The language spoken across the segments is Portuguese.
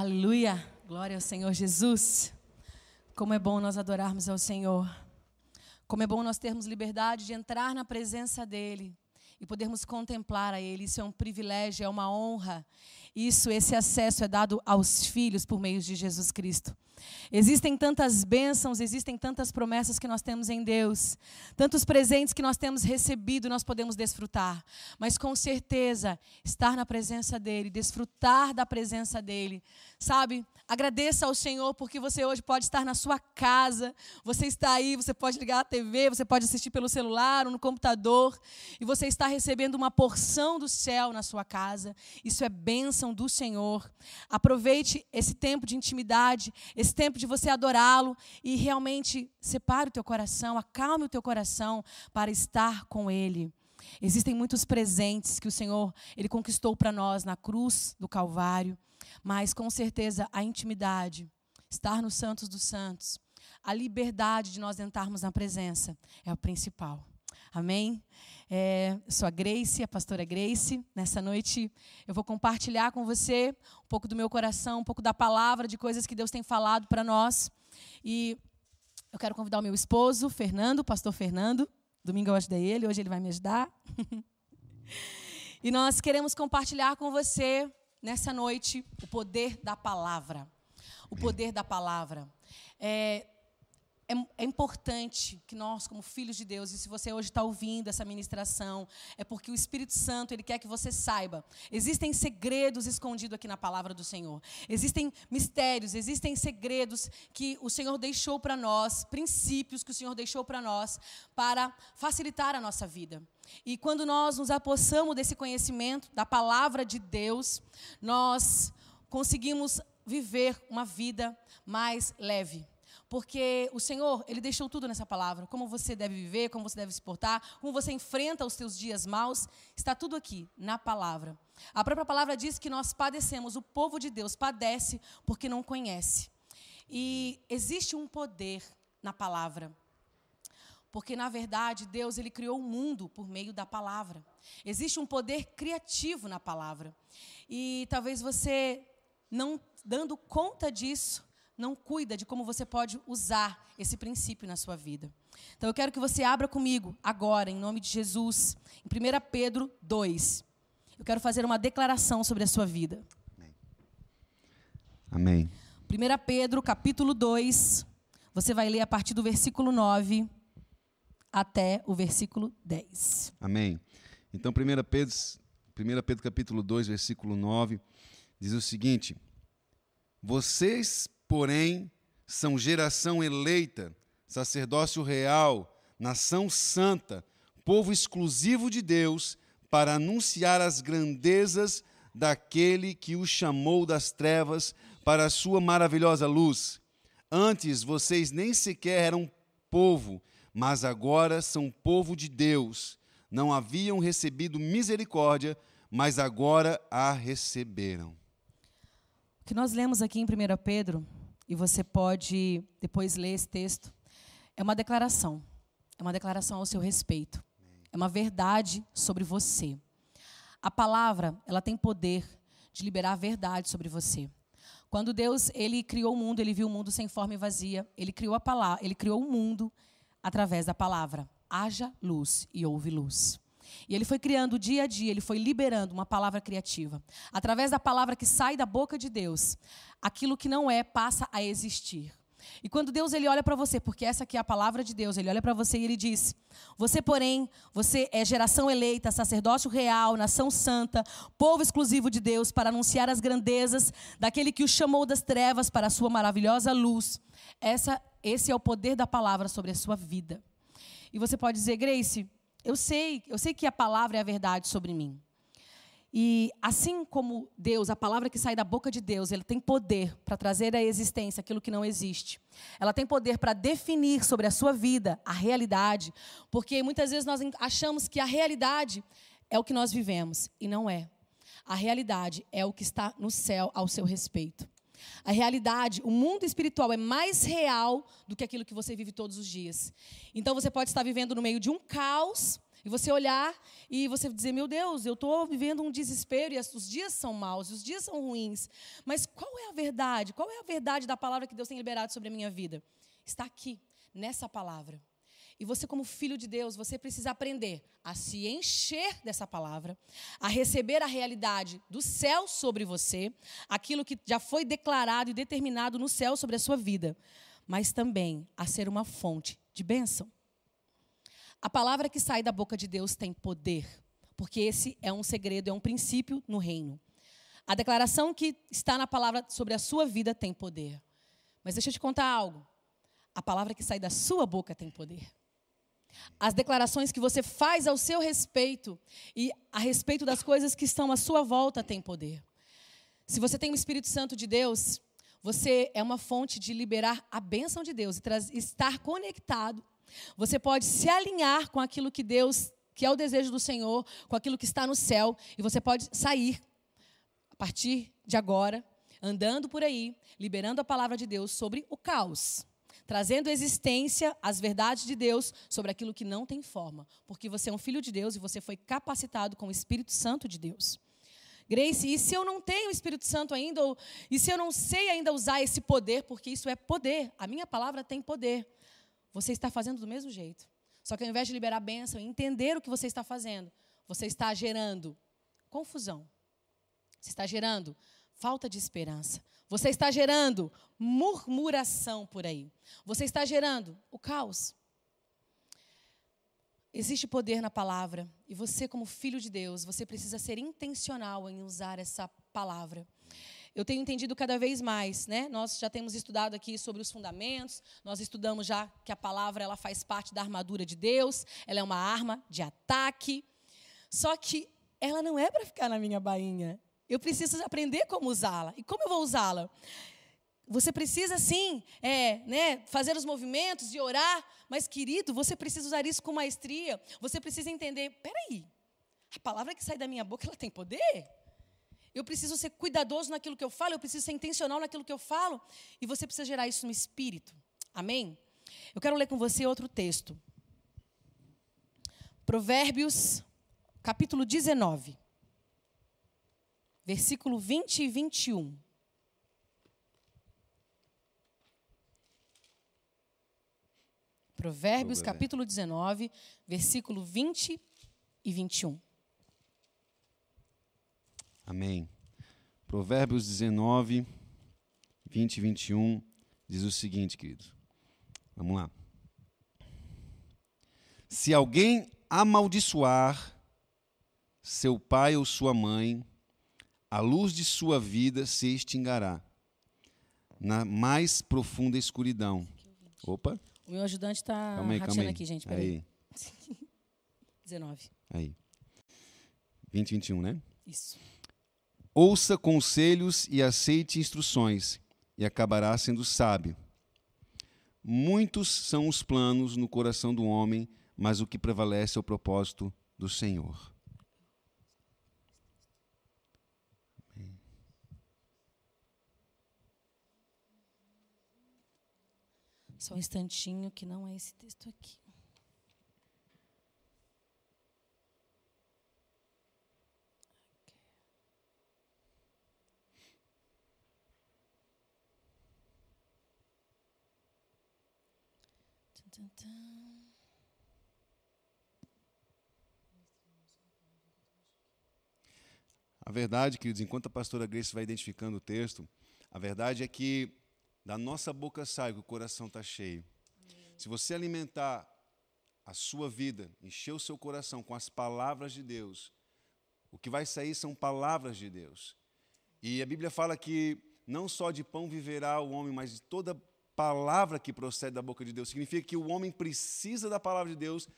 Aleluia. Glória ao Senhor Jesus. Como é bom nós adorarmos ao Senhor. Como é bom nós termos liberdade de entrar na presença dEle e podermos contemplar a Ele. Isso é um privilégio, é uma honra. Isso, esse acesso é dado aos filhos por meio de Jesus Cristo. Existem tantas bênçãos, existem tantas promessas que nós temos em Deus, tantos presentes que nós temos recebido, nós podemos desfrutar. Mas com certeza, estar na presença dEle, desfrutar da presença dEle, sabe? Agradeça ao Senhor porque você hoje pode estar na sua casa, você está aí, você pode ligar a TV, você pode assistir pelo celular ou no computador, e você está recebendo uma porção do céu na sua casa. Isso é bênção do Senhor. Aproveite esse tempo de intimidade, esse tempo de você adorá-lo e realmente separe o teu coração, acalme o teu coração para estar com Ele. Existem muitos presentes que o Senhor ele conquistou para nós na cruz do Calvário. Mas com certeza a intimidade, estar nos Santos dos Santos, a liberdade de nós entrarmos na presença é o principal. Amém? É, sou a Grace, a pastora Grace. Nessa noite eu vou compartilhar com você um pouco do meu coração, um pouco da palavra, de coisas que Deus tem falado para nós. E eu quero convidar o meu esposo, Fernando, pastor Fernando. Domingo eu ajudei ele, hoje ele vai me ajudar. e nós queremos compartilhar com você nessa noite o poder da palavra. O poder da palavra. É, é, é, importante que nós, como filhos de Deus, e se você hoje está ouvindo essa ministração, é porque o Espírito Santo ele quer que você saiba. Existem segredos escondidos aqui na palavra do Senhor. Existem mistérios, existem segredos que o Senhor deixou para nós, princípios que o Senhor deixou para nós, para facilitar a nossa vida. E quando nós nos apossamos desse conhecimento, da palavra de Deus, nós conseguimos viver uma vida mais leve porque o Senhor, Ele deixou tudo nessa palavra. Como você deve viver, como você deve se portar, como você enfrenta os seus dias maus, está tudo aqui, na palavra. A própria palavra diz que nós padecemos, o povo de Deus padece porque não conhece. E existe um poder na palavra. Porque, na verdade, Deus ele criou o mundo por meio da palavra. Existe um poder criativo na palavra. E talvez você, não dando conta disso, não cuida de como você pode usar esse princípio na sua vida. Então eu quero que você abra comigo agora, em nome de Jesus, em 1 Pedro 2. Eu quero fazer uma declaração sobre a sua vida. Amém. 1 Pedro, capítulo 2. Você vai ler a partir do versículo 9 até o versículo 10. Amém. Então, 1 Pedro, 1 Pedro capítulo 2, versículo 9, diz o seguinte: Vocês, porém, são geração eleita, sacerdócio real, nação santa, povo exclusivo de Deus, para anunciar as grandezas daquele que o chamou das trevas para a sua maravilhosa luz. Antes vocês nem sequer eram povo, mas agora são povo de Deus. Não haviam recebido misericórdia, mas agora a receberam. O que nós lemos aqui em 1 Pedro e você pode depois ler esse texto, é uma declaração. É uma declaração ao seu respeito. É uma verdade sobre você. A palavra, ela tem poder de liberar a verdade sobre você. Quando Deus, ele criou o mundo, ele viu o mundo sem forma e vazia, ele criou a palavra, ele criou o mundo através da palavra. Haja luz e houve luz. E ele foi criando dia a dia, ele foi liberando uma palavra criativa. Através da palavra que sai da boca de Deus, aquilo que não é passa a existir. E quando Deus ele olha para você, porque essa aqui é a palavra de Deus, ele olha para você e ele diz: Você, porém, você é geração eleita, sacerdócio real, nação santa, povo exclusivo de Deus, para anunciar as grandezas daquele que o chamou das trevas para a sua maravilhosa luz. Essa, esse é o poder da palavra sobre a sua vida. E você pode dizer, Grace, eu sei, eu sei que a palavra é a verdade sobre mim. E assim como Deus, a palavra que sai da boca de Deus, ele tem poder para trazer à existência aquilo que não existe. Ela tem poder para definir sobre a sua vida a realidade, porque muitas vezes nós achamos que a realidade é o que nós vivemos e não é. A realidade é o que está no céu ao seu respeito. A realidade, o mundo espiritual é mais real do que aquilo que você vive todos os dias. Então você pode estar vivendo no meio de um caos, e você olhar e você dizer: Meu Deus, eu estou vivendo um desespero e os dias são maus, os dias são ruins. Mas qual é a verdade? Qual é a verdade da palavra que Deus tem liberado sobre a minha vida? Está aqui, nessa palavra. E você, como filho de Deus, você precisa aprender a se encher dessa palavra, a receber a realidade do céu sobre você, aquilo que já foi declarado e determinado no céu sobre a sua vida, mas também a ser uma fonte de bênção. A palavra que sai da boca de Deus tem poder, porque esse é um segredo, é um princípio no reino. A declaração que está na palavra sobre a sua vida tem poder. Mas deixa eu te contar algo. A palavra que sai da sua boca tem poder. As declarações que você faz ao seu respeito e a respeito das coisas que estão à sua volta têm poder. Se você tem o Espírito Santo de Deus, você é uma fonte de liberar a bênção de Deus e estar conectado. Você pode se alinhar com aquilo que Deus, que é o desejo do Senhor, com aquilo que está no céu, e você pode sair a partir de agora, andando por aí, liberando a palavra de Deus sobre o caos trazendo existência as verdades de Deus sobre aquilo que não tem forma, porque você é um filho de Deus e você foi capacitado com o Espírito Santo de Deus. Grace, e se eu não tenho o Espírito Santo ainda, ou, e se eu não sei ainda usar esse poder, porque isso é poder, a minha palavra tem poder, você está fazendo do mesmo jeito. Só que ao invés de liberar bênção e entender o que você está fazendo, você está gerando confusão. Você está gerando falta de esperança. Você está gerando murmuração por aí. Você está gerando o caos. Existe poder na palavra e você, como filho de Deus, você precisa ser intencional em usar essa palavra. Eu tenho entendido cada vez mais, né? Nós já temos estudado aqui sobre os fundamentos, nós estudamos já que a palavra ela faz parte da armadura de Deus, ela é uma arma de ataque. Só que ela não é para ficar na minha bainha. Eu preciso aprender como usá-la. E como eu vou usá-la? Você precisa sim, é, né, fazer os movimentos e orar, mas querido, você precisa usar isso com maestria. Você precisa entender, peraí, a palavra que sai da minha boca ela tem poder. Eu preciso ser cuidadoso naquilo que eu falo, eu preciso ser intencional naquilo que eu falo, e você precisa gerar isso no espírito. Amém? Eu quero ler com você outro texto. Provérbios, capítulo 19 versículo 20 e 21. Provérbios, capítulo 19, versículo 20 e 21. Amém. Provérbios 19, 20 e 21 diz o seguinte, querido. Vamos lá. Se alguém amaldiçoar seu pai ou sua mãe, a luz de sua vida se extinguirá na mais profunda escuridão. Opa. O meu ajudante está rateando aqui, gente. Peraí. Aí. 19. Aí. 20, 21, né? Isso. Ouça conselhos e aceite instruções, e acabará sendo sábio. Muitos são os planos no coração do homem, mas o que prevalece é o propósito do Senhor. Só um instantinho que não é esse texto aqui. A verdade, queridos, enquanto a pastora Grace vai identificando o texto, a verdade é que da nossa boca sai que o coração está cheio. Se você alimentar a sua vida, encher o seu coração com as palavras de Deus, o que vai sair são palavras de Deus. E a Bíblia fala que não só de pão viverá o homem, mas de toda palavra que procede da boca de Deus. Significa que o homem precisa da palavra de Deus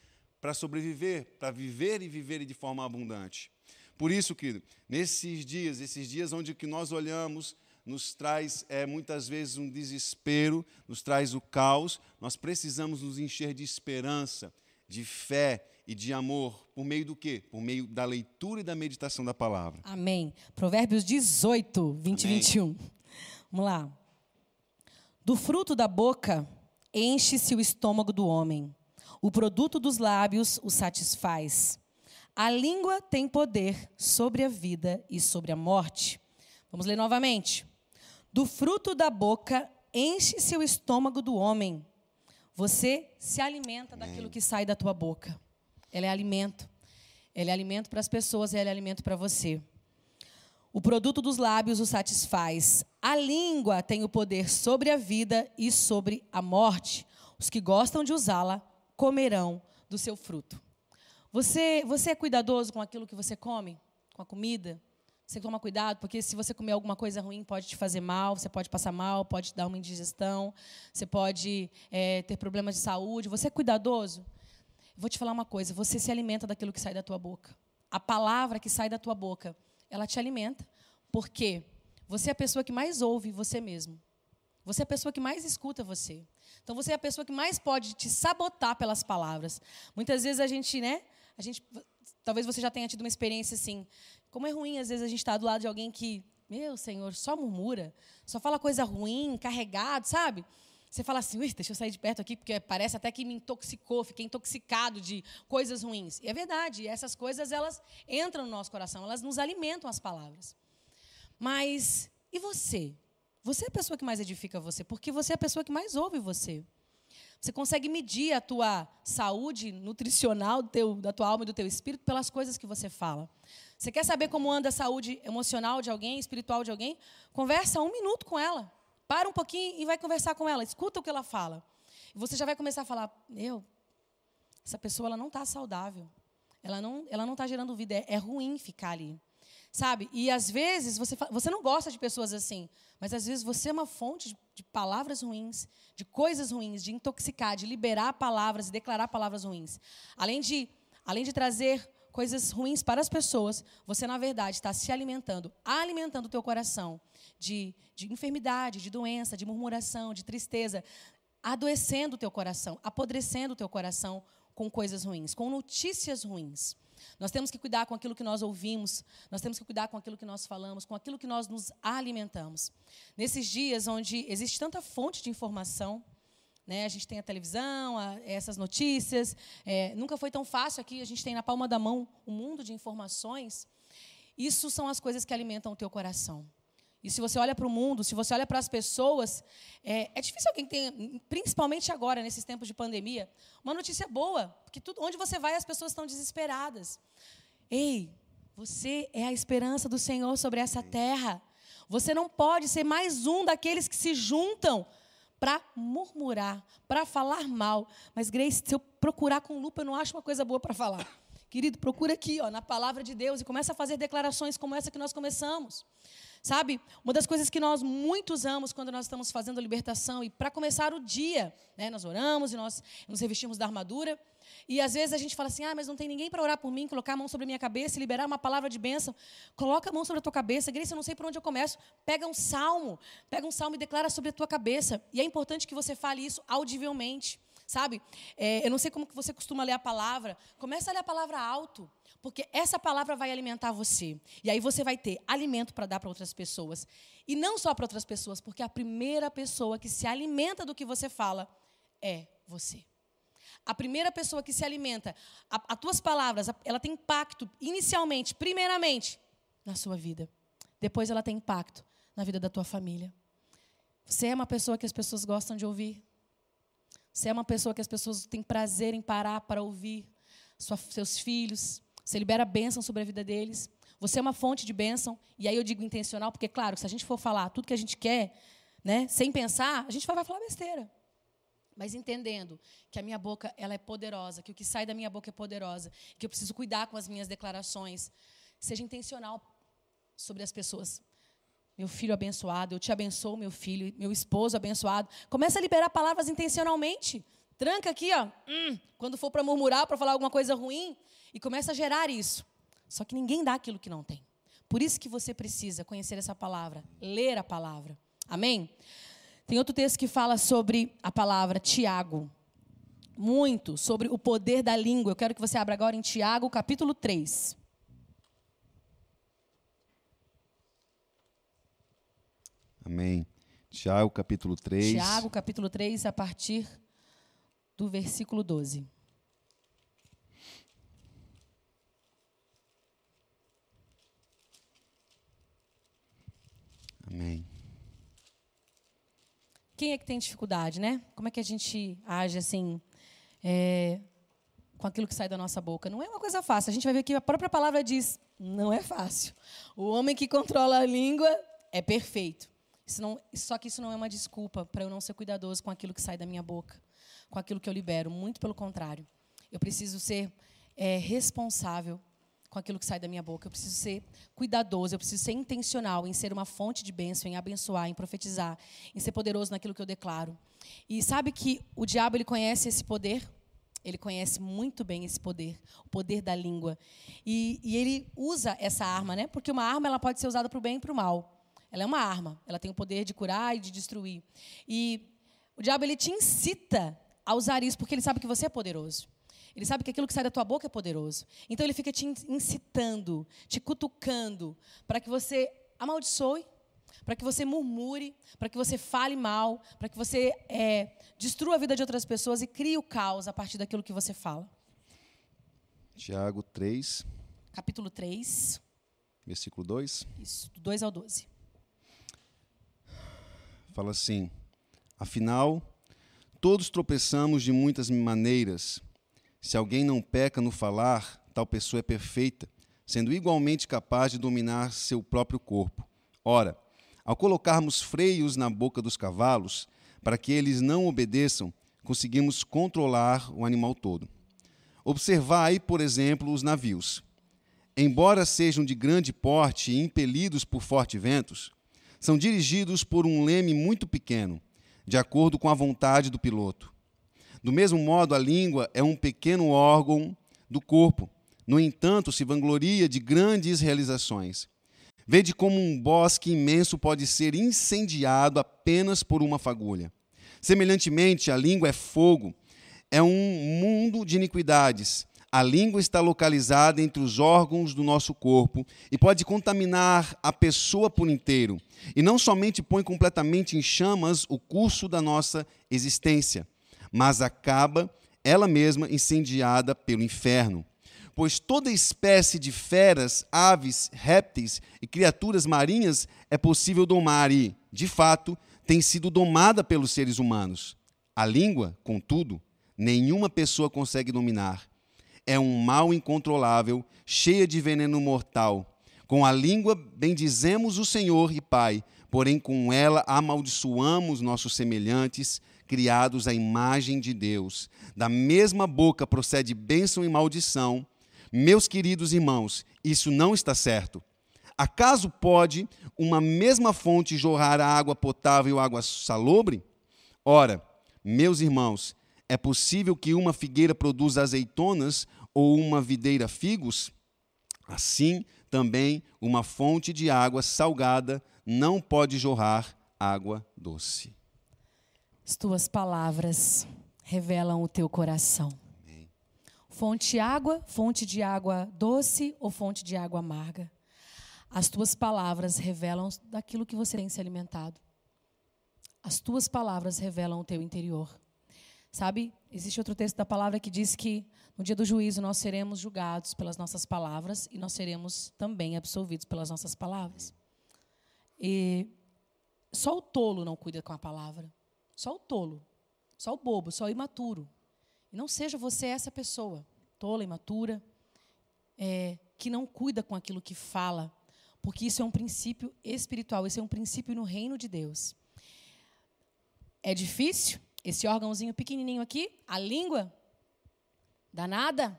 para sobreviver, para viver e viver de forma abundante. Por isso, querido, nesses dias, esses dias onde que nós olhamos nos traz é, muitas vezes um desespero, nos traz o caos. Nós precisamos nos encher de esperança, de fé e de amor. Por meio do quê? Por meio da leitura e da meditação da palavra. Amém. Provérbios 18, 20 e 21. Vamos lá. Do fruto da boca enche-se o estômago do homem. O produto dos lábios o satisfaz. A língua tem poder sobre a vida e sobre a morte. Vamos ler novamente. Do fruto da boca enche-se o estômago do homem. Você se alimenta daquilo que sai da tua boca. Ela é alimento. Ela é alimento para as pessoas, ela é alimento para você. O produto dos lábios o satisfaz. A língua tem o poder sobre a vida e sobre a morte. Os que gostam de usá-la comerão do seu fruto. Você, você é cuidadoso com aquilo que você come? Com a comida? Você toma cuidado, porque se você comer alguma coisa ruim, pode te fazer mal, você pode passar mal, pode te dar uma indigestão, você pode é, ter problemas de saúde. Você é cuidadoso? Vou te falar uma coisa: você se alimenta daquilo que sai da tua boca. A palavra que sai da tua boca, ela te alimenta. Porque você é a pessoa que mais ouve você mesmo. Você é a pessoa que mais escuta você. Então você é a pessoa que mais pode te sabotar pelas palavras. Muitas vezes a gente, né? A gente, talvez você já tenha tido uma experiência assim. Como é ruim às vezes a gente estar tá do lado de alguém que, meu Senhor, só murmura, só fala coisa ruim, carregado, sabe? Você fala assim, deixa eu sair de perto aqui, porque parece até que me intoxicou, fiquei intoxicado de coisas ruins. E é verdade, essas coisas elas entram no nosso coração, elas nos alimentam as palavras. Mas e você? Você é a pessoa que mais edifica você, porque você é a pessoa que mais ouve você. Você consegue medir a tua saúde nutricional teu, da tua alma e do teu espírito pelas coisas que você fala. Você quer saber como anda a saúde emocional de alguém, espiritual de alguém? Conversa um minuto com ela. Para um pouquinho e vai conversar com ela. Escuta o que ela fala. E você já vai começar a falar: Meu, essa pessoa ela não está saudável. Ela não ela não está gerando vida. É, é, ruim ficar ali. Sabe? E às vezes você, você não gosta de pessoas assim. Mas às vezes você é uma fonte de, de palavras ruins, de coisas ruins, de intoxicar, de liberar palavras e declarar palavras ruins. Além de, além de trazer coisas ruins para as pessoas, você, na verdade, está se alimentando, alimentando o teu coração de, de enfermidade, de doença, de murmuração, de tristeza, adoecendo o teu coração, apodrecendo o teu coração com coisas ruins, com notícias ruins. Nós temos que cuidar com aquilo que nós ouvimos, nós temos que cuidar com aquilo que nós falamos, com aquilo que nós nos alimentamos. Nesses dias onde existe tanta fonte de informação, né? A gente tem a televisão, a, essas notícias. É, nunca foi tão fácil aqui. A gente tem na palma da mão um mundo de informações. Isso são as coisas que alimentam o teu coração. E se você olha para o mundo, se você olha para as pessoas, é, é, difícil alguém ter, principalmente agora, nesses tempos de pandemia, uma notícia boa. Porque tudo, onde você vai, as pessoas estão desesperadas. Ei, você é a esperança do Senhor sobre essa terra. Você não pode ser mais um daqueles que se juntam para murmurar, para falar mal. Mas, Grace, se eu procurar com lupa, eu não acho uma coisa boa para falar. Querido, procura aqui, ó, na palavra de Deus e começa a fazer declarações como essa que nós começamos. Sabe, uma das coisas que nós muito usamos quando nós estamos fazendo a libertação e para começar o dia, né, nós oramos e nós nos revestimos da armadura. E às vezes a gente fala assim: ah, mas não tem ninguém para orar por mim, colocar a mão sobre a minha cabeça e liberar uma palavra de bênção. Coloca a mão sobre a tua cabeça. Grace, eu não sei por onde eu começo. Pega um salmo, pega um salmo e declara sobre a tua cabeça. E é importante que você fale isso audivelmente. Sabe? É, eu não sei como que você costuma ler a palavra. Começa a ler a palavra alto. Porque essa palavra vai alimentar você. E aí você vai ter alimento para dar para outras pessoas. E não só para outras pessoas, porque a primeira pessoa que se alimenta do que você fala é você. A primeira pessoa que se alimenta, as tuas palavras, ela tem impacto inicialmente, primeiramente, na sua vida. Depois ela tem impacto na vida da tua família. Você é uma pessoa que as pessoas gostam de ouvir. Você é uma pessoa que as pessoas têm prazer em parar para ouvir. Sua, seus filhos, você libera bênção sobre a vida deles. Você é uma fonte de bênção. E aí eu digo intencional, porque, claro, se a gente for falar tudo que a gente quer, né, sem pensar, a gente vai falar besteira. Mas entendendo que a minha boca ela é poderosa, que o que sai da minha boca é poderosa, que eu preciso cuidar com as minhas declarações. Seja intencional sobre as pessoas. Meu filho abençoado, eu te abençoo, meu filho, meu esposo abençoado. Começa a liberar palavras intencionalmente. Tranca aqui, ó. Hum, quando for para murmurar, para falar alguma coisa ruim, e começa a gerar isso. Só que ninguém dá aquilo que não tem. Por isso que você precisa conhecer essa palavra, ler a palavra. Amém? Tem outro texto que fala sobre a palavra Tiago. Muito sobre o poder da língua. Eu quero que você abra agora em Tiago, capítulo 3. Amém. Tiago capítulo 3. Tiago capítulo 3, a partir do versículo 12. Amém. Quem é que tem dificuldade, né? Como é que a gente age assim é, com aquilo que sai da nossa boca? Não é uma coisa fácil. A gente vai ver que a própria palavra diz: não é fácil. O homem que controla a língua é perfeito. Não, só que isso não é uma desculpa para eu não ser cuidadoso com aquilo que sai da minha boca, com aquilo que eu libero. Muito pelo contrário. Eu preciso ser é, responsável com aquilo que sai da minha boca. Eu preciso ser cuidadoso, eu preciso ser intencional em ser uma fonte de bênção, em abençoar, em profetizar, em ser poderoso naquilo que eu declaro. E sabe que o diabo ele conhece esse poder? Ele conhece muito bem esse poder, o poder da língua. E, e ele usa essa arma, né? Porque uma arma ela pode ser usada para o bem e para o mal. Ela é uma arma, ela tem o poder de curar e de destruir. E o diabo ele te incita a usar isso porque ele sabe que você é poderoso. Ele sabe que aquilo que sai da tua boca é poderoso. Então ele fica te incitando, te cutucando, para que você amaldiçoe, para que você murmure, para que você fale mal, para que você é, destrua a vida de outras pessoas e crie o caos a partir daquilo que você fala. Tiago 3. Capítulo 3. Versículo 2. Isso, do 2 ao 12. Fala assim: Afinal, todos tropeçamos de muitas maneiras. Se alguém não peca no falar, tal pessoa é perfeita, sendo igualmente capaz de dominar seu próprio corpo. Ora, ao colocarmos freios na boca dos cavalos, para que eles não obedeçam, conseguimos controlar o animal todo. Observai, por exemplo, os navios. Embora sejam de grande porte e impelidos por fortes ventos, são dirigidos por um leme muito pequeno, de acordo com a vontade do piloto. Do mesmo modo, a língua é um pequeno órgão do corpo. No entanto, se vangloria de grandes realizações. Vede como um bosque imenso pode ser incendiado apenas por uma fagulha. Semelhantemente, a língua é fogo, é um mundo de iniquidades. A língua está localizada entre os órgãos do nosso corpo e pode contaminar a pessoa por inteiro. E não somente põe completamente em chamas o curso da nossa existência, mas acaba ela mesma incendiada pelo inferno. Pois toda espécie de feras, aves, répteis e criaturas marinhas é possível domar e, de fato, tem sido domada pelos seres humanos. A língua, contudo, nenhuma pessoa consegue dominar. É um mal incontrolável, cheia de veneno mortal. Com a língua bendizemos o Senhor e Pai, porém com ela amaldiçoamos nossos semelhantes, criados à imagem de Deus. Da mesma boca procede bênção e maldição. Meus queridos irmãos, isso não está certo. Acaso pode uma mesma fonte jorrar água potável e água salobre? Ora, meus irmãos, é possível que uma figueira produza azeitonas ou uma videira figos? Assim, também uma fonte de água salgada não pode jorrar água doce. As tuas palavras revelam o teu coração. Amém. Fonte água, fonte de água doce ou fonte de água amarga. As tuas palavras revelam daquilo que você tem se alimentado. As tuas palavras revelam o teu interior. Sabe, existe outro texto da palavra que diz que no dia do juízo nós seremos julgados pelas nossas palavras e nós seremos também absolvidos pelas nossas palavras. E só o tolo não cuida com a palavra. Só o tolo, só o bobo, só o imaturo. E não seja você essa pessoa, tola, imatura, é, que não cuida com aquilo que fala, porque isso é um princípio espiritual, isso é um princípio no reino de Deus. É difícil? Esse órgãozinho pequenininho aqui, a língua, danada,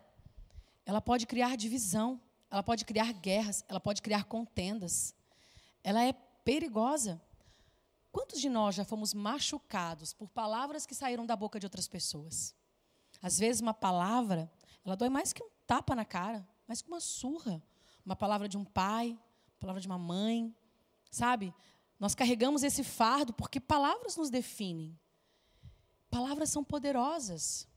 ela pode criar divisão, ela pode criar guerras, ela pode criar contendas. Ela é perigosa. Quantos de nós já fomos machucados por palavras que saíram da boca de outras pessoas? Às vezes, uma palavra, ela dói mais que um tapa na cara, mais que uma surra. Uma palavra de um pai, palavra de uma mãe, sabe? Nós carregamos esse fardo porque palavras nos definem. Palavras são poderosas.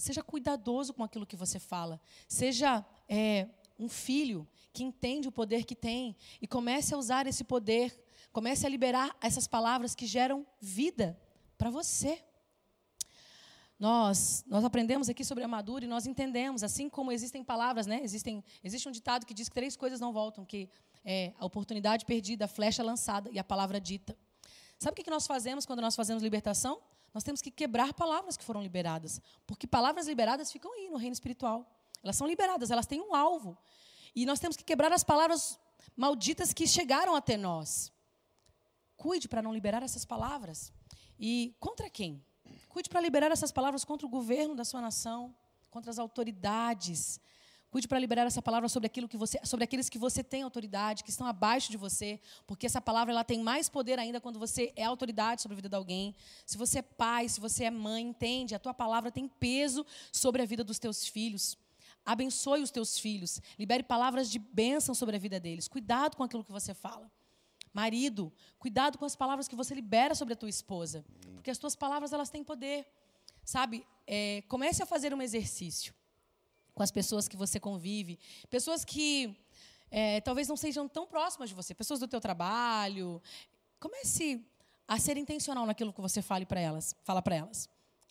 Seja cuidadoso com aquilo que você fala. Seja é, um filho que entende o poder que tem e comece a usar esse poder Comece a liberar essas palavras que geram vida para você. nós, nós aprendemos aqui sobre a Madura e nós entendemos, assim como existem palavras, né? Existem, existe um ditado que diz que três coisas não voltam, que é a oportunidade perdida, a flecha lançada e a palavra dita. Sabe o que nós fazemos quando nós fazemos libertação? Nós temos que quebrar palavras que foram liberadas, porque palavras liberadas ficam aí no reino espiritual. Elas são liberadas, elas têm um alvo. E nós temos que quebrar as palavras malditas que chegaram até nós. Cuide para não liberar essas palavras. E contra quem? Cuide para liberar essas palavras contra o governo da sua nação, contra as autoridades. Cuide para liberar essa palavra sobre aquilo que você, sobre aqueles que você tem autoridade, que estão abaixo de você, porque essa palavra ela tem mais poder ainda quando você é autoridade sobre a vida de alguém. Se você é pai, se você é mãe, entende, a tua palavra tem peso sobre a vida dos teus filhos. Abençoe os teus filhos, libere palavras de bênção sobre a vida deles. Cuidado com aquilo que você fala. Marido, cuidado com as palavras que você libera sobre a tua esposa, porque as tuas palavras elas têm poder. Sabe? É, comece a fazer um exercício com as pessoas que você convive, pessoas que é, talvez não sejam tão próximas de você, pessoas do teu trabalho. Comece a ser intencional naquilo que você fale para elas, fala para elas,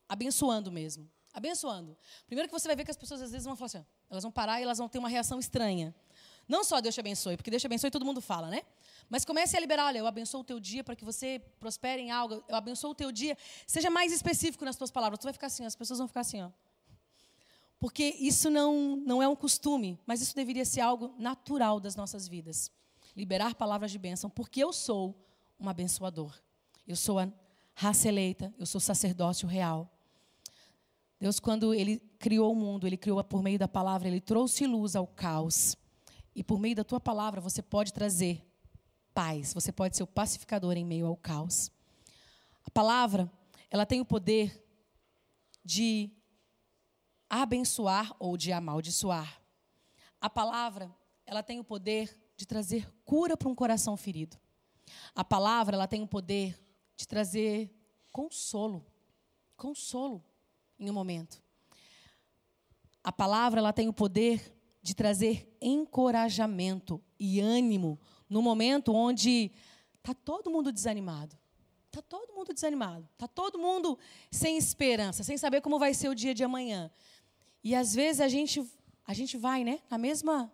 abençoando mesmo, abençoando. Primeiro que você vai ver que as pessoas às vezes vão falar assim, elas vão parar e elas vão ter uma reação estranha. Não só Deus te abençoe, porque Deus te abençoe todo mundo fala, né? Mas comece a liberar, olha, eu abençoo o teu dia para que você prospere em algo, eu abençoo o teu dia. Seja mais específico nas tuas palavras. Tu vai ficar assim, as pessoas vão ficar assim, ó. Porque isso não, não é um costume, mas isso deveria ser algo natural das nossas vidas. Liberar palavras de bênção, porque eu sou um abençoador. Eu sou a raça eleita, eu sou sacerdócio real. Deus, quando Ele criou o mundo, Ele criou por meio da palavra, Ele trouxe luz ao caos. E por meio da tua palavra, você pode trazer paz, você pode ser o pacificador em meio ao caos. A palavra, ela tem o poder de abençoar ou de amaldiçoar. A palavra, ela tem o poder de trazer cura para um coração ferido. A palavra, ela tem o poder de trazer consolo, consolo em um momento. A palavra, ela tem o poder de trazer encorajamento e ânimo no momento onde está todo mundo desanimado. Está todo mundo desanimado. Está todo mundo sem esperança, sem saber como vai ser o dia de amanhã. E às vezes a gente, a gente vai, né? Na mesma,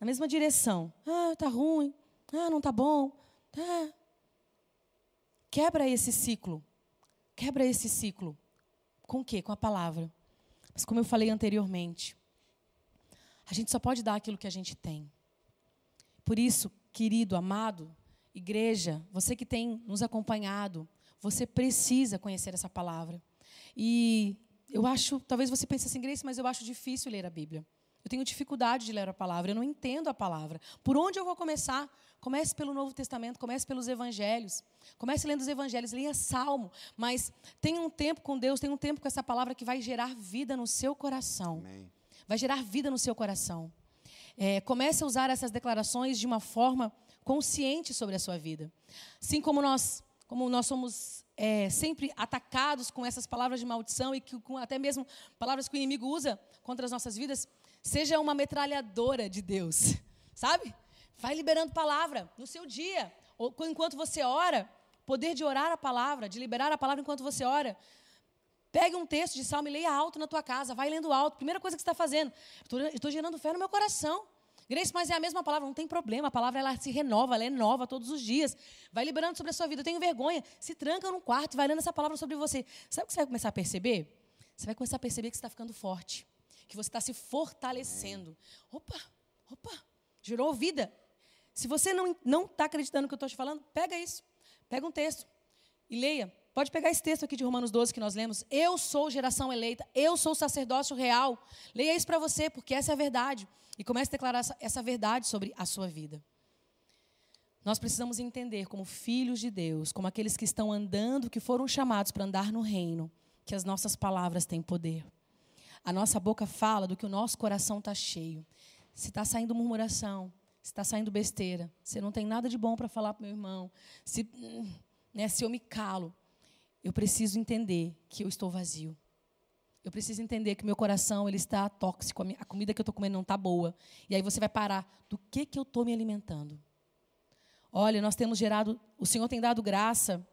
na mesma direção. Ah, tá ruim. Ah, não tá bom. Ah. Quebra esse ciclo. Quebra esse ciclo. Com o quê? Com a palavra. Mas como eu falei anteriormente, a gente só pode dar aquilo que a gente tem. Por isso, querido, amado, igreja, você que tem nos acompanhado, você precisa conhecer essa palavra. E eu acho, talvez você pense assim, Grace, mas eu acho difícil ler a Bíblia. Eu tenho dificuldade de ler a palavra, eu não entendo a palavra. Por onde eu vou começar? Comece pelo Novo Testamento, comece pelos Evangelhos. Comece lendo os Evangelhos, leia Salmo. Mas tenha um tempo com Deus, tenha um tempo com essa palavra que vai gerar vida no seu coração. Amém. Vai gerar vida no seu coração. É, comece a usar essas declarações de uma forma consciente sobre a sua vida. Assim como nós, como nós somos é, sempre atacados com essas palavras de maldição e que, com até mesmo palavras que o inimigo usa contra as nossas vidas, seja uma metralhadora de Deus, sabe? Vai liberando palavra no seu dia, ou enquanto você ora, poder de orar a palavra, de liberar a palavra enquanto você ora. Pegue um texto de salmo e leia alto na tua casa. Vai lendo alto. Primeira coisa que você está fazendo. Estou gerando fé no meu coração. Grace, mas é a mesma palavra, não tem problema. A palavra ela se renova, ela é nova todos os dias. Vai liberando sobre a sua vida. Eu tenho vergonha. Se tranca num quarto e vai lendo essa palavra sobre você. Sabe o que você vai começar a perceber? Você vai começar a perceber que você está ficando forte. Que você está se fortalecendo. Opa, opa, gerou vida. Se você não está acreditando no que eu estou te falando, pega isso. Pega um texto e leia. Pode pegar esse texto aqui de Romanos 12 que nós lemos. Eu sou geração eleita, eu sou sacerdócio real. Leia isso para você, porque essa é a verdade. E comece a declarar essa, verdade sobre a sua vida. Nós precisamos entender, como filhos de Deus, como aqueles que estão andando, que foram chamados para andar no reino, que as nossas palavras têm poder. A nossa boca fala do que o nosso coração está cheio. Se está saindo murmuração, se está saindo besteira, se não tem nada de bom para falar para meu irmão, se, né, se eu me calo, eu preciso entender que eu estou vazio. Eu preciso entender que meu coração ele está tóxico, a comida que eu estou comendo não está boa. E aí você vai parar. Do que, que eu estou me alimentando? Olha, nós temos gerado, o Senhor tem dado graça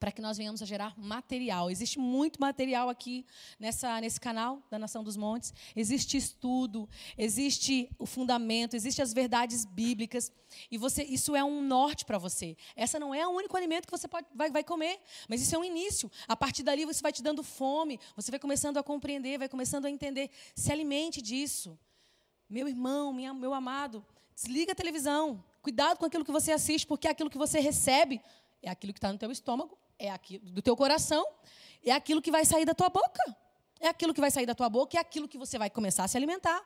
para que nós venhamos a gerar material. Existe muito material aqui nessa, nesse canal da Nação dos Montes. Existe estudo, existe o fundamento, existe as verdades bíblicas. E você, isso é um norte para você. Essa não é o único alimento que você pode, vai, vai comer, mas isso é um início. A partir dali você vai te dando fome, você vai começando a compreender, vai começando a entender. Se alimente disso. Meu irmão, minha, meu amado, desliga a televisão. Cuidado com aquilo que você assiste, porque aquilo que você recebe é aquilo que está no teu estômago é aquilo do teu coração, é aquilo que vai sair da tua boca. É aquilo que vai sair da tua boca é aquilo que você vai começar a se alimentar.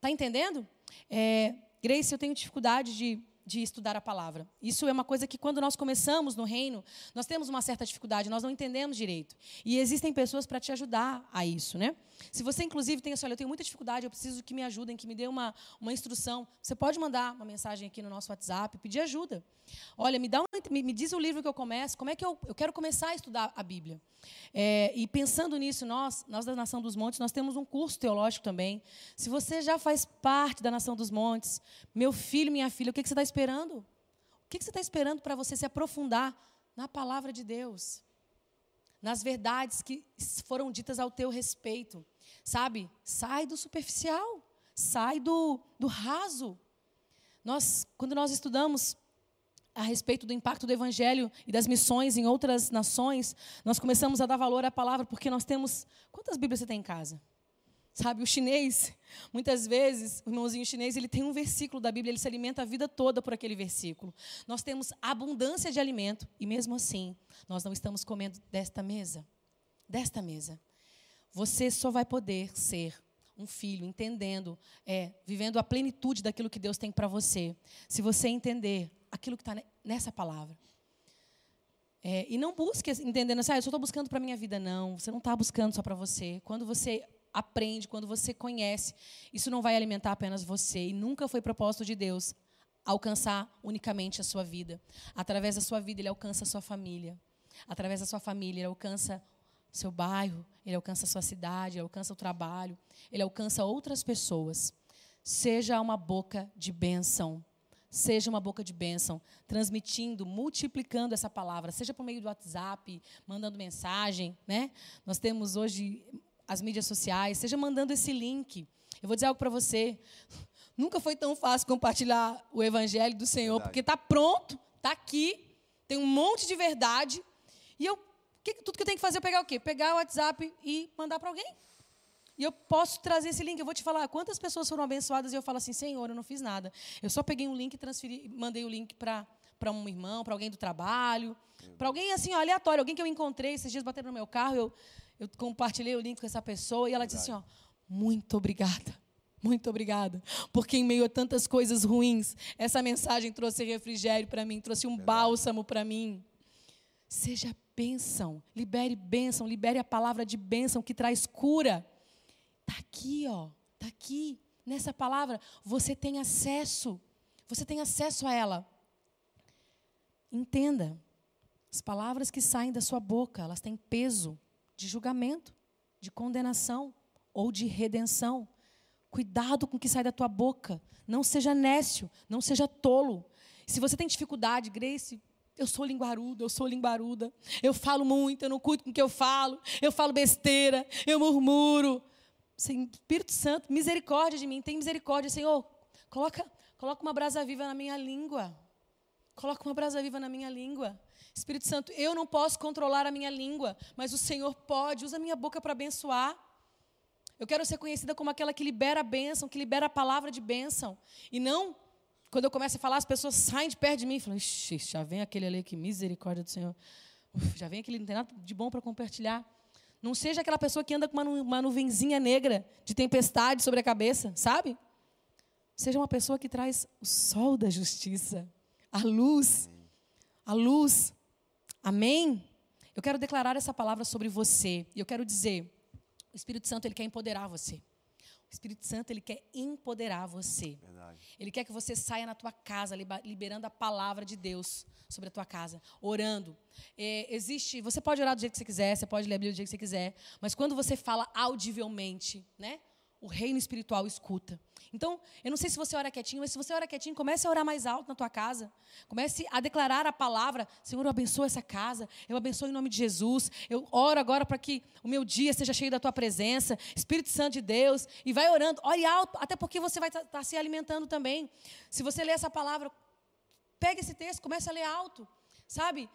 Tá entendendo? É, Grace, eu tenho dificuldade de, de estudar a palavra. Isso é uma coisa que, quando nós começamos no reino, nós temos uma certa dificuldade, nós não entendemos direito. E existem pessoas para te ajudar a isso, né? Se você, inclusive, tem assim, olha, eu tenho muita dificuldade, eu preciso que me ajudem, que me dê uma, uma instrução, você pode mandar uma mensagem aqui no nosso WhatsApp, pedir ajuda. Olha, me, dá me, me, diz o livro que eu começo, como é que eu, eu quero começar a estudar a Bíblia. É, e pensando nisso, nós, nós da Nação dos Montes, nós temos um curso teológico também. Se você já faz parte da Nação dos Montes, meu filho, minha filha, o que, que você está esperando? O que, que você está esperando para você se aprofundar na palavra de Deus? nas verdades que foram ditas ao teu respeito. Sabe? Sai do superficial, sai do, do raso. Nós, quando nós estudamos a respeito do impacto do evangelho e das missões em outras nações, nós começamos a dar valor à palavra porque nós temos quantas Bíblias você tem em casa? Sabe, o chinês, muitas vezes, o irmãozinho chinês, ele tem um versículo da Bíblia, ele se alimenta a vida toda por aquele versículo. Nós temos abundância de alimento e mesmo assim, nós não estamos comendo desta mesa. Desta mesa. Você só vai poder ser um filho, entendendo, é, vivendo a plenitude daquilo que Deus tem para você, se você entender aquilo que está nessa palavra. É, e não busque entendendo assim, ah, eu só estou buscando para minha vida. Não, você não está buscando só para você. Quando você aprende, quando você conhece, isso não vai alimentar apenas você. E nunca foi propósito de Deus alcançar unicamente a sua vida. Através da sua vida, Ele alcança a sua família. Através da sua família, Ele alcança seu bairro, Ele alcança a sua cidade, Ele alcança o trabalho, Ele alcança outras pessoas. Seja uma boca de bênção. Seja uma boca de bênção, transmitindo, multiplicando essa palavra, seja por meio do WhatsApp, mandando mensagem. Né? Nós temos hoje as mídias sociais, seja mandando esse link. Eu vou dizer algo para você. Nunca foi tão fácil compartilhar o evangelho do Senhor, verdade. porque está pronto, está aqui, tem um monte de verdade. E eu, que, tudo que eu tenho que fazer é pegar o quê? Pegar o WhatsApp e mandar para alguém. E eu posso trazer esse link. Eu vou te falar quantas pessoas foram abençoadas e eu falo assim, Senhor, eu não fiz nada. Eu só peguei um link e transferi, mandei o link para para um irmão, para alguém do trabalho, para alguém assim, ó, aleatório, alguém que eu encontrei esses dias batendo no meu carro, eu eu compartilhei o link com essa pessoa e ela Verdade. disse assim, ó, muito obrigada. Muito obrigada. Porque em meio a tantas coisas ruins, essa mensagem trouxe refrigério para mim, trouxe um Verdade. bálsamo para mim. Seja bênção, libere bênção, libere a palavra de bênção que traz cura. Está aqui, ó, está aqui. Nessa palavra, você tem acesso. Você tem acesso a ela. Entenda, as palavras que saem da sua boca, elas têm peso de julgamento, de condenação ou de redenção. Cuidado com o que sai da tua boca. Não seja nécio, não seja tolo. Se você tem dificuldade, Grace, eu sou linguaruda, eu sou linguaruda. Eu falo muito, eu não cuido com o que eu falo. Eu falo besteira, eu murmuro. Espírito Santo, misericórdia de mim, tem misericórdia, Senhor. Coloca, coloca uma brasa viva na minha língua. Coloca uma brasa viva na minha língua. Espírito Santo, eu não posso controlar a minha língua, mas o Senhor pode. Usa a minha boca para abençoar. Eu quero ser conhecida como aquela que libera a bênção, que libera a palavra de bênção. E não, quando eu começo a falar, as pessoas saem de perto de mim e falam: Ixi, já vem aquele ali, que misericórdia do Senhor. Uf, já vem aquele, não tem nada de bom para compartilhar. Não seja aquela pessoa que anda com uma, uma nuvenzinha negra de tempestade sobre a cabeça, sabe? Seja uma pessoa que traz o sol da justiça, a luz, a luz Amém? Eu quero declarar essa palavra sobre você. E eu quero dizer: o Espírito Santo ele quer empoderar você. O Espírito Santo ele quer empoderar você. Verdade. Ele quer que você saia na tua casa liberando a palavra de Deus sobre a tua casa, orando. É, existe, você pode orar do jeito que você quiser, você pode ler a Bíblia do jeito que você quiser, mas quando você fala audivelmente, né? O reino espiritual escuta. Então, eu não sei se você ora quietinho, mas se você ora quietinho, comece a orar mais alto na tua casa. Comece a declarar a palavra: Senhor, eu abençoo essa casa, eu abençoo em nome de Jesus. Eu oro agora para que o meu dia seja cheio da tua presença, Espírito Santo de Deus. E vai orando, ore alto, até porque você vai estar tá, tá se alimentando também. Se você ler essa palavra, pega esse texto, comece a ler alto, sabe?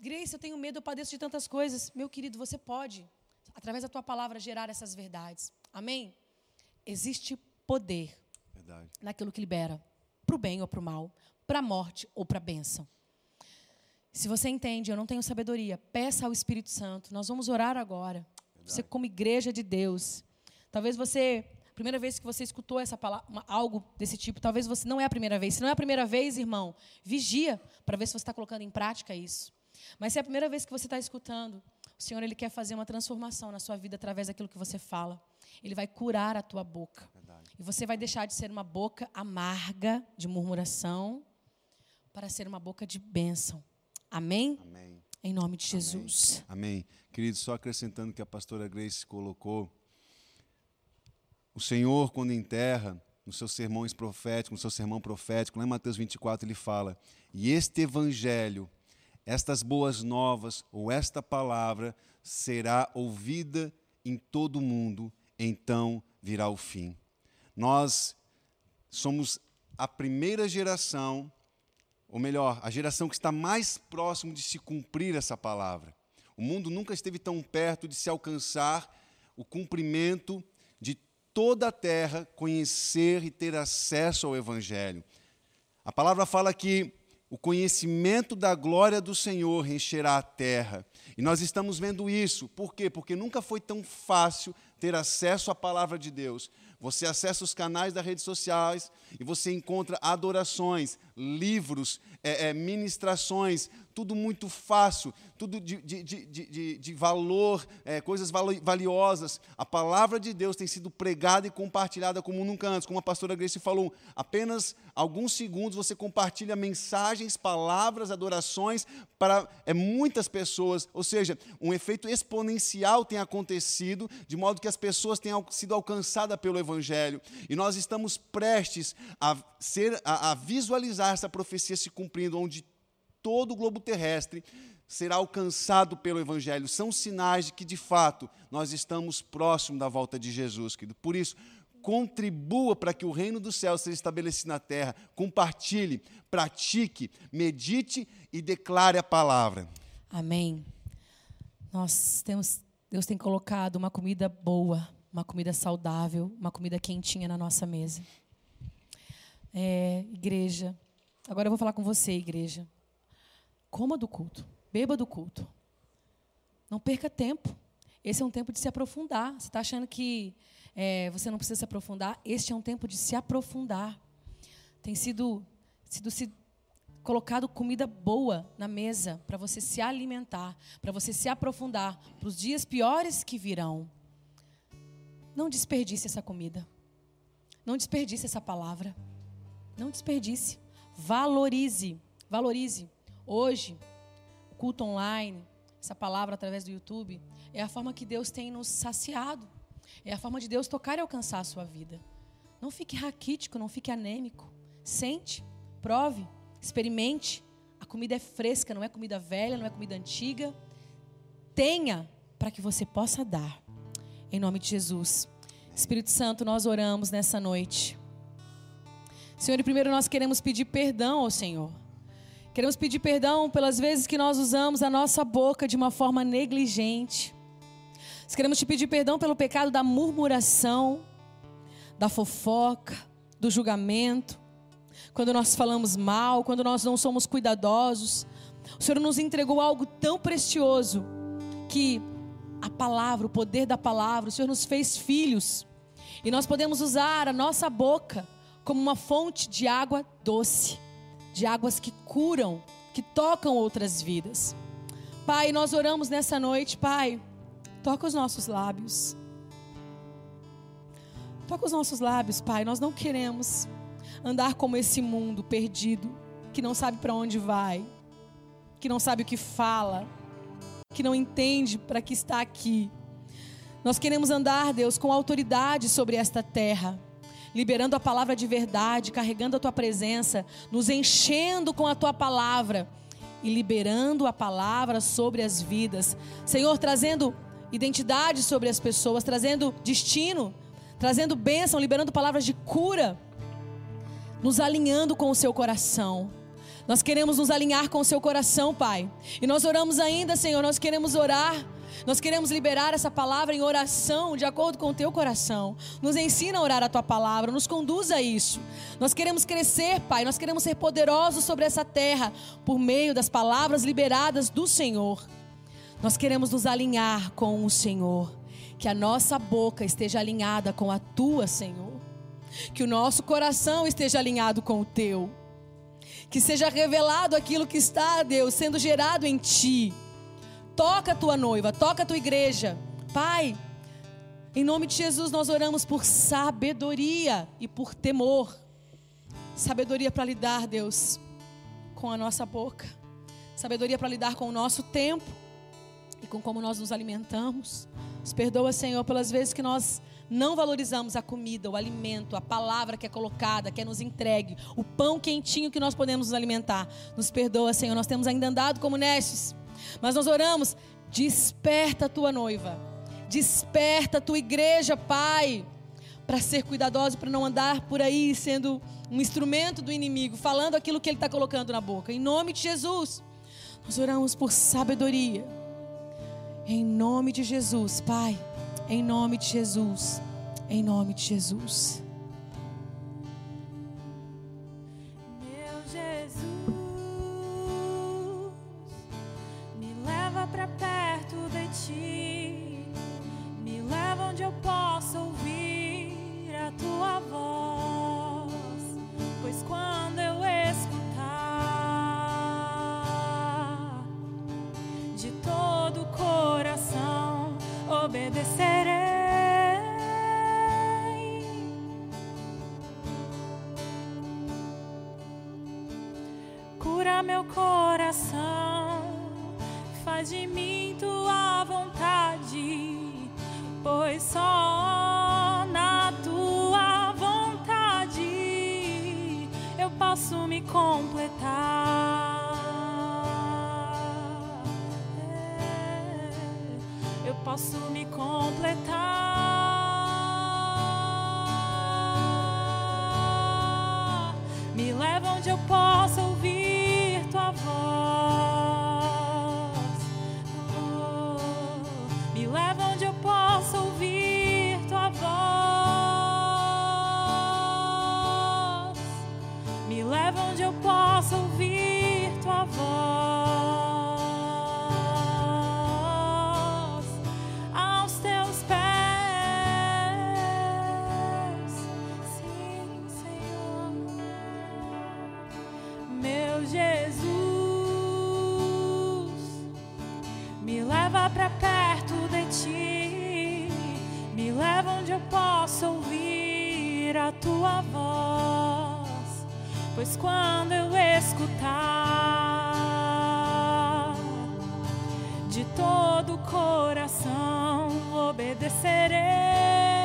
Grace, eu tenho medo, eu padeço de tantas coisas. Meu querido, você pode, através da tua palavra, gerar essas verdades. Amém? Existe poder Verdade. naquilo que libera, para o bem ou para o mal, para a morte ou para a bênção. Se você entende, eu não tenho sabedoria, peça ao Espírito Santo. Nós vamos orar agora. Verdade. Você, como igreja de Deus, talvez você primeira vez que você escutou essa palavra, algo desse tipo, talvez você não é a primeira vez. Se não é a primeira vez, irmão, vigia para ver se você está colocando em prática isso. Mas se é a primeira vez que você está escutando, o Senhor ele quer fazer uma transformação na sua vida através daquilo que você fala. Ele vai curar a tua boca. Verdade. E você vai deixar de ser uma boca amarga de murmuração para ser uma boca de bênção. Amém? Amém. Em nome de Jesus. Amém. Amém. Querido, só acrescentando que a pastora Grace colocou, o Senhor, quando enterra, nos seus sermões proféticos, no seu sermão profético, lá em Mateus 24, ele fala: E este evangelho, estas boas novas, ou esta palavra, será ouvida em todo o mundo, então virá o fim. Nós somos a primeira geração, ou melhor, a geração que está mais próximo de se cumprir essa palavra. O mundo nunca esteve tão perto de se alcançar o cumprimento de toda a terra conhecer e ter acesso ao Evangelho. A palavra fala que o conhecimento da glória do Senhor encherá a terra. E nós estamos vendo isso. Por quê? Porque nunca foi tão fácil ter acesso à palavra de Deus. Você acessa os canais das redes sociais e você encontra adorações, livros, é, é, ministrações, tudo muito fácil, tudo de, de, de, de valor, é, coisas valiosas. A palavra de Deus tem sido pregada e compartilhada como nunca antes. Como a pastora Grace falou, apenas alguns segundos você compartilha mensagens, palavras, adorações para é, muitas pessoas. Ou seja, um efeito exponencial tem acontecido, de modo que as pessoas tenham sido alcançadas pelo Evangelho. E nós estamos prestes a, ser, a, a visualizar essa profecia se cumprindo, onde todo o globo terrestre será alcançado pelo Evangelho. São sinais de que, de fato, nós estamos próximo da volta de Jesus, querido. Por isso, contribua para que o reino do céu seja estabelecido na terra. Compartilhe, pratique, medite e declare a palavra. Amém. Nós temos, Deus tem colocado uma comida boa, uma comida saudável, uma comida quentinha na nossa mesa. É, igreja, agora eu vou falar com você, igreja. Coma do culto, beba do culto. Não perca tempo. Esse é um tempo de se aprofundar. Você está achando que é, você não precisa se aprofundar? Este é um tempo de se aprofundar. Tem sido, sido se colocado comida boa na mesa para você se alimentar, para você se aprofundar para os dias piores que virão. Não desperdice essa comida. Não desperdice essa palavra. Não desperdice. Valorize. Valorize. Hoje, culto online, essa palavra através do YouTube, é a forma que Deus tem nos saciado. É a forma de Deus tocar e alcançar a sua vida. Não fique raquítico, não fique anêmico. Sente, prove, experimente. A comida é fresca, não é comida velha, não é comida antiga. Tenha para que você possa dar. Em nome de Jesus. Espírito Santo, nós oramos nessa noite. Senhor, primeiro nós queremos pedir perdão ao Senhor Queremos pedir perdão pelas vezes que nós usamos a nossa boca de uma forma negligente. Nós queremos te pedir perdão pelo pecado da murmuração, da fofoca, do julgamento. Quando nós falamos mal, quando nós não somos cuidadosos. O Senhor nos entregou algo tão precioso que a palavra, o poder da palavra, o Senhor nos fez filhos. E nós podemos usar a nossa boca como uma fonte de água doce de águas que curam, que tocam outras vidas. Pai, nós oramos nessa noite, Pai, toca os nossos lábios. Toca os nossos lábios, Pai. Nós não queremos andar como esse mundo perdido, que não sabe para onde vai, que não sabe o que fala, que não entende para que está aqui. Nós queremos andar, Deus, com autoridade sobre esta terra, liberando a palavra de verdade, carregando a tua presença, nos enchendo com a tua palavra e liberando a palavra sobre as vidas. Senhor, trazendo identidade sobre as pessoas, trazendo destino, trazendo bênção, liberando palavras de cura, nos alinhando com o seu coração. Nós queremos nos alinhar com o seu coração, Pai. E nós oramos ainda, Senhor, nós queremos orar. Nós queremos liberar essa palavra em oração, de acordo com o teu coração. Nos ensina a orar a tua palavra, nos conduza a isso. Nós queremos crescer, Pai, nós queremos ser poderosos sobre essa terra por meio das palavras liberadas do Senhor. Nós queremos nos alinhar com o Senhor. Que a nossa boca esteja alinhada com a tua, Senhor. Que o nosso coração esteja alinhado com o teu que seja revelado aquilo que está, Deus, sendo gerado em ti. Toca a tua noiva, toca a tua igreja. Pai, em nome de Jesus nós oramos por sabedoria e por temor. Sabedoria para lidar, Deus, com a nossa boca. Sabedoria para lidar com o nosso tempo e com como nós nos alimentamos. Nos perdoa, Senhor, pelas vezes que nós não valorizamos a comida, o alimento, a palavra que é colocada, que é nos entregue, o pão quentinho que nós podemos nos alimentar. Nos perdoa, Senhor, nós temos ainda andado como nestes, mas nós oramos, desperta a tua noiva, desperta a tua igreja, Pai, para ser cuidadoso, para não andar por aí sendo um instrumento do inimigo, falando aquilo que ele está colocando na boca. Em nome de Jesus, nós oramos por sabedoria. Em nome de Jesus, Pai. Em nome de Jesus. Em nome de Jesus. Meu Jesus, me leva para perto de ti. Me leva onde eu possa ouvir a tua voz. Pois quando obedecerei. Cura meu coração, faz de mim tua vontade, pois só na tua vontade eu posso me completar. Posso me completar. Me leva onde eu possa onde eu possa ouvir a tua voz, pois quando eu escutar de todo o coração obedecerei.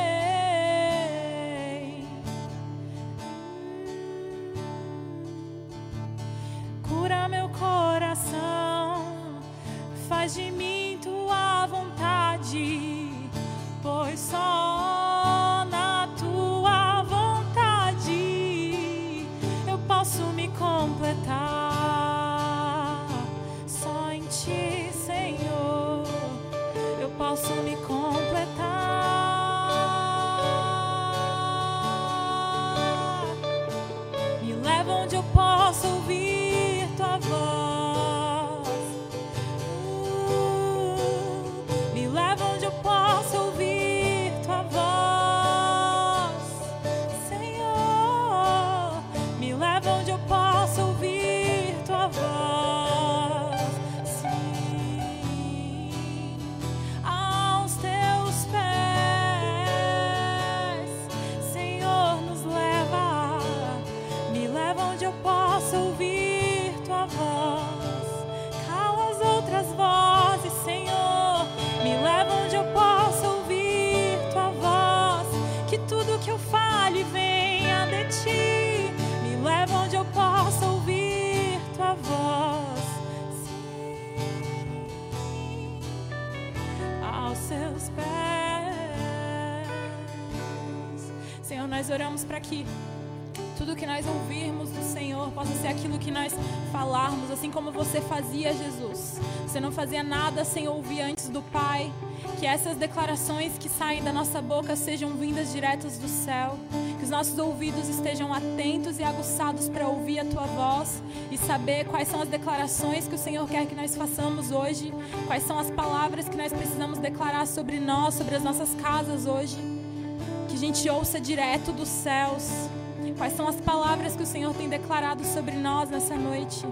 Nós oramos para que tudo que nós ouvirmos do Senhor possa ser aquilo que nós falarmos, assim como você fazia, Jesus. Você não fazia nada sem ouvir antes do Pai. Que essas declarações que saem da nossa boca sejam vindas diretas do céu. Que os nossos ouvidos estejam atentos e aguçados para ouvir a tua voz e saber quais são as declarações que o Senhor quer que nós façamos hoje, quais são as palavras que nós precisamos declarar sobre nós, sobre as nossas casas hoje. Gente ouça direto dos céus. Quais são as palavras que o Senhor tem declarado sobre nós nessa noite?